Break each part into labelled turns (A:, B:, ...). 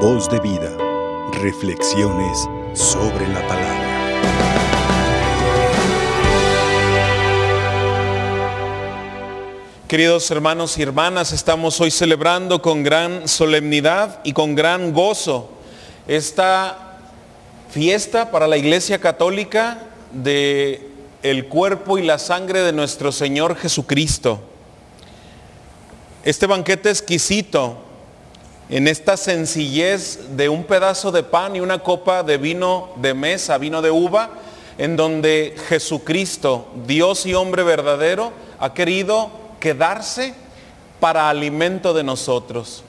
A: Voz de vida. Reflexiones sobre la palabra.
B: Queridos hermanos y hermanas, estamos hoy celebrando con gran solemnidad y con gran gozo esta fiesta para la Iglesia Católica de el cuerpo y la sangre de nuestro Señor Jesucristo. Este banquete exquisito en esta sencillez de un pedazo de pan y una copa de vino de mesa, vino de uva, en donde Jesucristo, Dios y hombre verdadero, ha querido quedarse para alimento de nosotros.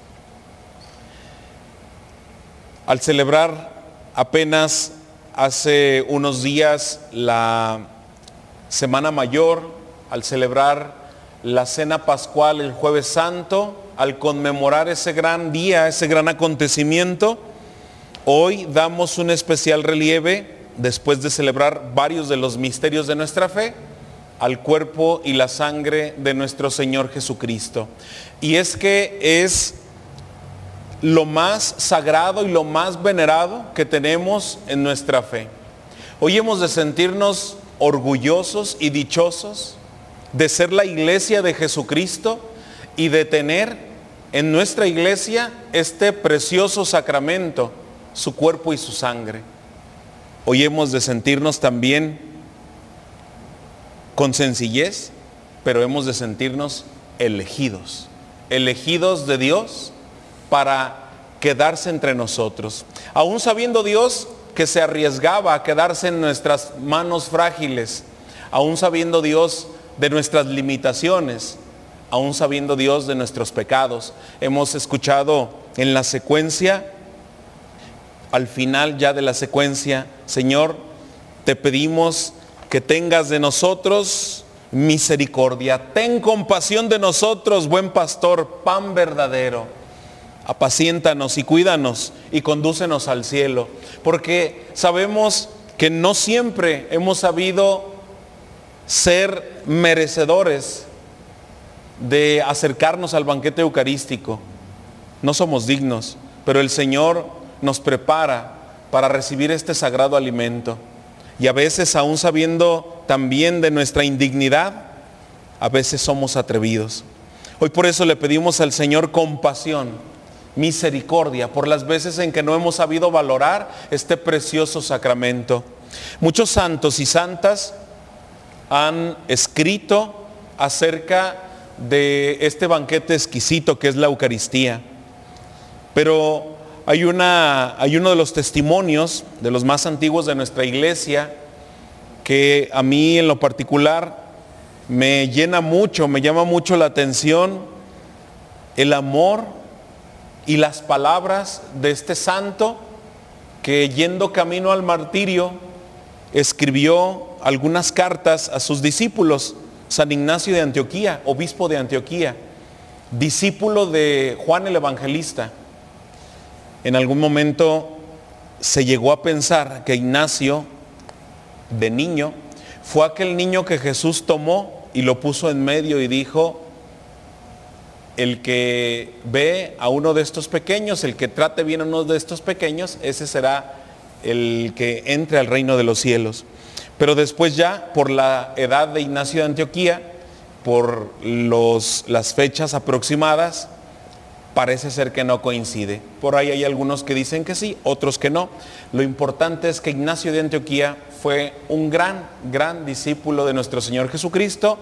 B: Al celebrar apenas hace unos días la Semana Mayor, al celebrar la Cena Pascual el jueves santo, al conmemorar ese gran día, ese gran acontecimiento, hoy damos un especial relieve, después de celebrar varios de los misterios de nuestra fe, al cuerpo y la sangre de nuestro Señor Jesucristo. Y es que es lo más sagrado y lo más venerado que tenemos en nuestra fe. Hoy hemos de sentirnos orgullosos y dichosos de ser la iglesia de Jesucristo y de tener en nuestra iglesia este precioso sacramento, su cuerpo y su sangre. Hoy hemos de sentirnos también con sencillez, pero hemos de sentirnos elegidos, elegidos de Dios para quedarse entre nosotros. Aún sabiendo Dios que se arriesgaba a quedarse en nuestras manos frágiles, aún sabiendo Dios de nuestras limitaciones, aún sabiendo Dios de nuestros pecados. Hemos escuchado en la secuencia, al final ya de la secuencia, Señor, te pedimos que tengas de nosotros misericordia. Ten compasión de nosotros, buen pastor, pan verdadero. Apaciéntanos y cuídanos y condúcenos al cielo. Porque sabemos que no siempre hemos sabido ser merecedores de acercarnos al banquete eucarístico. No somos dignos, pero el Señor nos prepara para recibir este sagrado alimento. Y a veces, aún sabiendo también de nuestra indignidad, a veces somos atrevidos. Hoy por eso le pedimos al Señor compasión, misericordia, por las veces en que no hemos sabido valorar este precioso sacramento. Muchos santos y santas han escrito acerca de este banquete exquisito que es la Eucaristía. Pero hay, una, hay uno de los testimonios de los más antiguos de nuestra iglesia que a mí en lo particular me llena mucho, me llama mucho la atención el amor y las palabras de este santo que yendo camino al martirio escribió algunas cartas a sus discípulos, San Ignacio de Antioquía, obispo de Antioquía, discípulo de Juan el Evangelista en algún momento se llegó a pensar que Ignacio, de niño, fue aquel niño que Jesús tomó y lo puso en medio y dijo, el que ve a uno de estos pequeños, el que trate bien a uno de estos pequeños, ese será el que entre al reino de los cielos. Pero después ya, por la edad de Ignacio de Antioquía, por los, las fechas aproximadas, parece ser que no coincide. Por ahí hay algunos que dicen que sí, otros que no. Lo importante es que Ignacio de Antioquía fue un gran, gran discípulo de nuestro Señor Jesucristo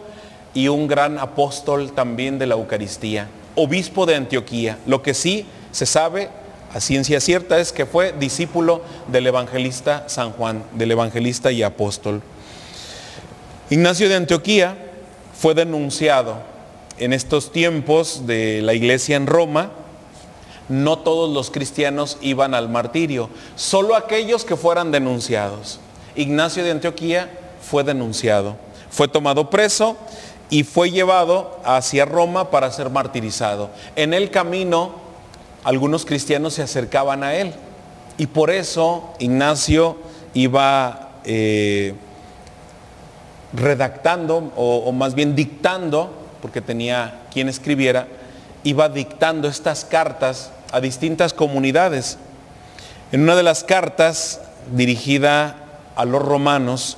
B: y un gran apóstol también de la Eucaristía, obispo de Antioquía. Lo que sí se sabe a ciencia cierta es que fue discípulo del evangelista San Juan, del evangelista y apóstol. Ignacio de Antioquía fue denunciado en estos tiempos de la iglesia en Roma, no todos los cristianos iban al martirio, solo aquellos que fueran denunciados. Ignacio de Antioquía fue denunciado, fue tomado preso y fue llevado hacia Roma para ser martirizado. En el camino algunos cristianos se acercaban a él y por eso Ignacio iba eh, redactando o, más bien dictando porque tenía quien escribiera, iba dictando estas cartas a distintas comunidades. En una de las cartas dirigida a los romanos,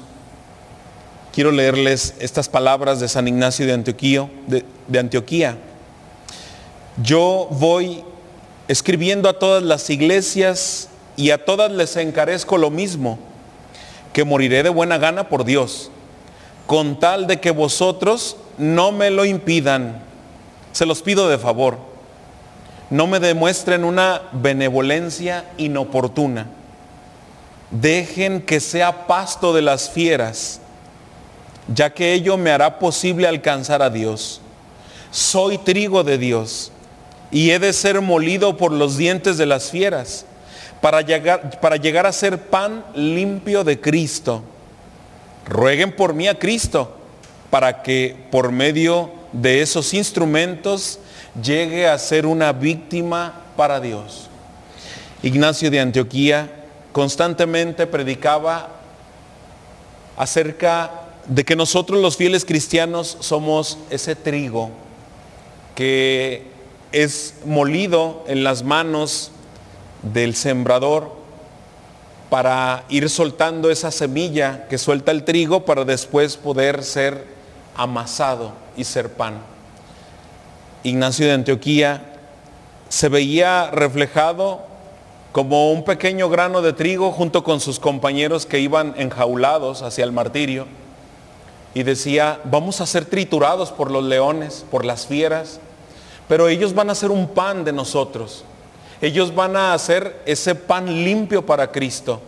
B: quiero leerles estas palabras de San Ignacio de Antioquía. De, de Antioquía. Yo voy escribiendo a todas las iglesias y a todas les encarezco lo mismo, que moriré de buena gana por Dios, con tal de que vosotros no me lo impidan. Se los pido de favor. No me demuestren una benevolencia inoportuna. Dejen que sea pasto de las fieras, ya que ello me hará posible alcanzar a Dios. Soy trigo de Dios y he de ser molido por los dientes de las fieras para llegar, para llegar a ser pan limpio de Cristo. Rueguen por mí a Cristo para que por medio de esos instrumentos llegue a ser una víctima para Dios. Ignacio de Antioquía constantemente predicaba acerca de que nosotros los fieles cristianos somos ese trigo que es molido en las manos del sembrador para ir soltando esa semilla que suelta el trigo para después poder ser amasado y ser pan. Ignacio de Antioquía se veía reflejado como un pequeño grano de trigo junto con sus compañeros que iban enjaulados hacia el martirio y decía, vamos a ser triturados por los leones, por las fieras, pero ellos van a ser un pan de nosotros. Ellos van a hacer ese pan limpio para Cristo.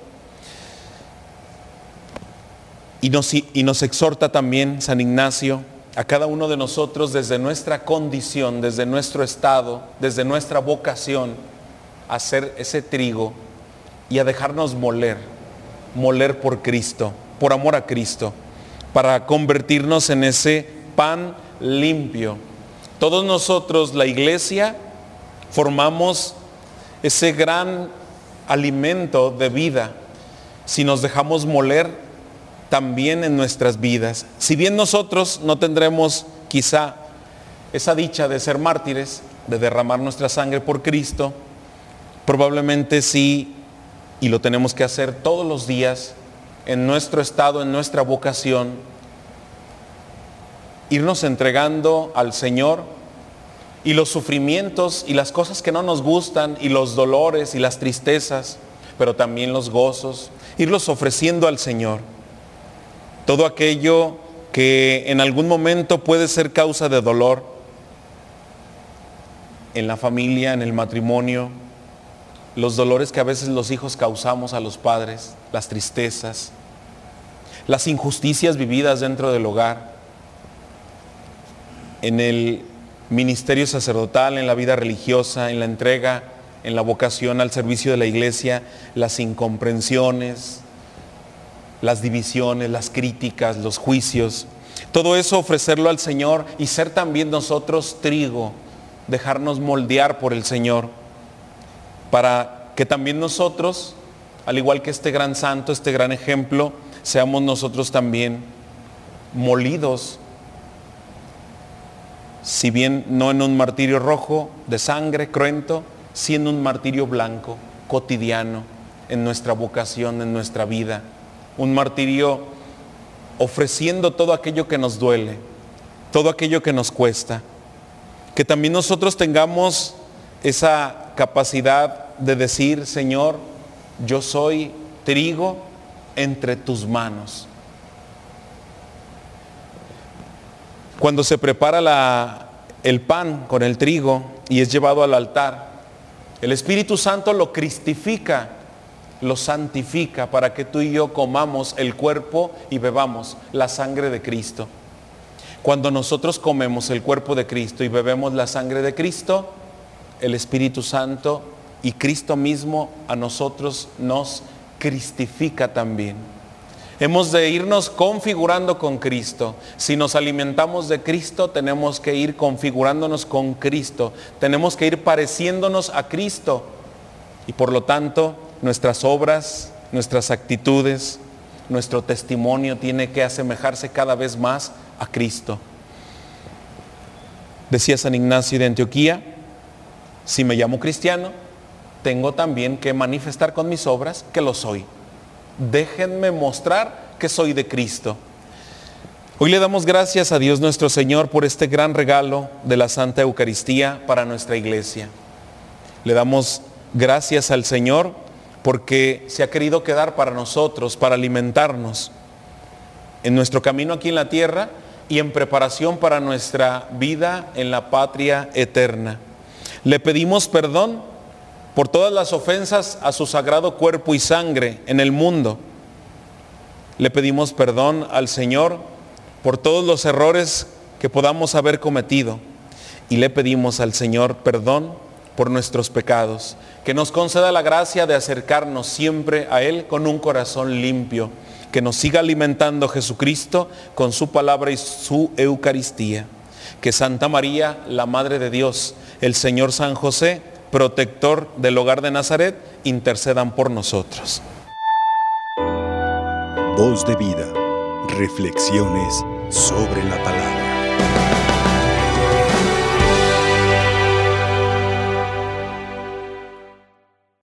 B: Y nos, y nos exhorta también San Ignacio a cada uno de nosotros desde nuestra condición, desde nuestro estado, desde nuestra vocación, a hacer ese trigo y a dejarnos moler, moler por Cristo, por amor a Cristo, para convertirnos en ese pan limpio. Todos nosotros, la iglesia, formamos ese gran alimento de vida si nos dejamos moler también en nuestras vidas. Si bien nosotros no tendremos quizá esa dicha de ser mártires, de derramar nuestra sangre por Cristo, probablemente sí, y lo tenemos que hacer todos los días, en nuestro estado, en nuestra vocación, irnos entregando al Señor y los sufrimientos y las cosas que no nos gustan y los dolores y las tristezas, pero también los gozos, irlos ofreciendo al Señor. Todo aquello que en algún momento puede ser causa de dolor en la familia, en el matrimonio, los dolores que a veces los hijos causamos a los padres, las tristezas, las injusticias vividas dentro del hogar, en el ministerio sacerdotal, en la vida religiosa, en la entrega, en la vocación al servicio de la iglesia, las incomprensiones, las divisiones, las críticas, los juicios. Todo eso ofrecerlo al Señor y ser también nosotros trigo, dejarnos moldear por el Señor, para que también nosotros, al igual que este gran santo, este gran ejemplo, seamos nosotros también molidos si bien no en un martirio rojo de sangre cruento, sí en un martirio blanco, cotidiano, en nuestra vocación, en nuestra vida. Un martirio ofreciendo todo aquello que nos duele, todo aquello que nos cuesta. Que también nosotros tengamos esa capacidad de decir, Señor, yo soy trigo entre tus manos. Cuando se prepara el pan con el trigo y es llevado al altar, el Espíritu Santo lo cristifica, lo santifica para que tú y yo comamos el cuerpo y bebamos la sangre de Cristo. Cuando nosotros comemos el cuerpo de Cristo y bebemos la sangre de Cristo, el Espíritu Santo y Cristo mismo a nosotros nos cristifica también. Hemos de irnos configurando con Cristo. Si nos alimentamos de Cristo, tenemos que ir configurándonos con Cristo. Tenemos que ir pareciéndonos a Cristo. Y por lo tanto, nuestras obras, nuestras actitudes, nuestro testimonio tiene que asemejarse cada vez más a Cristo. Decía San Ignacio de Antioquía, Si me llamo cristiano, tengo también que manifestar con mis obras que lo soy. Déjenme mostrar que soy de Cristo. Hoy le damos gracias a Dios nuestro Señor por este gran regalo de la Santa Eucaristía para nuestra iglesia. Le damos gracias al Señor porque se ha querido quedar para nosotros, para alimentarnos en nuestro camino aquí en la tierra y en preparación para nuestra vida en la patria eterna. Le pedimos perdón por todas las ofensas a su sagrado cuerpo y sangre en el mundo. Le pedimos perdón al Señor por todos los errores que podamos haber cometido. Y le pedimos al Señor perdón por nuestros pecados, que nos conceda la gracia de acercarnos siempre a Él con un corazón limpio, que nos siga alimentando Jesucristo con su palabra y su Eucaristía. Que Santa María, la Madre de Dios, el Señor San José, protector del hogar de Nazaret, intercedan por nosotros.
A: Voz de vida, reflexiones sobre la palabra.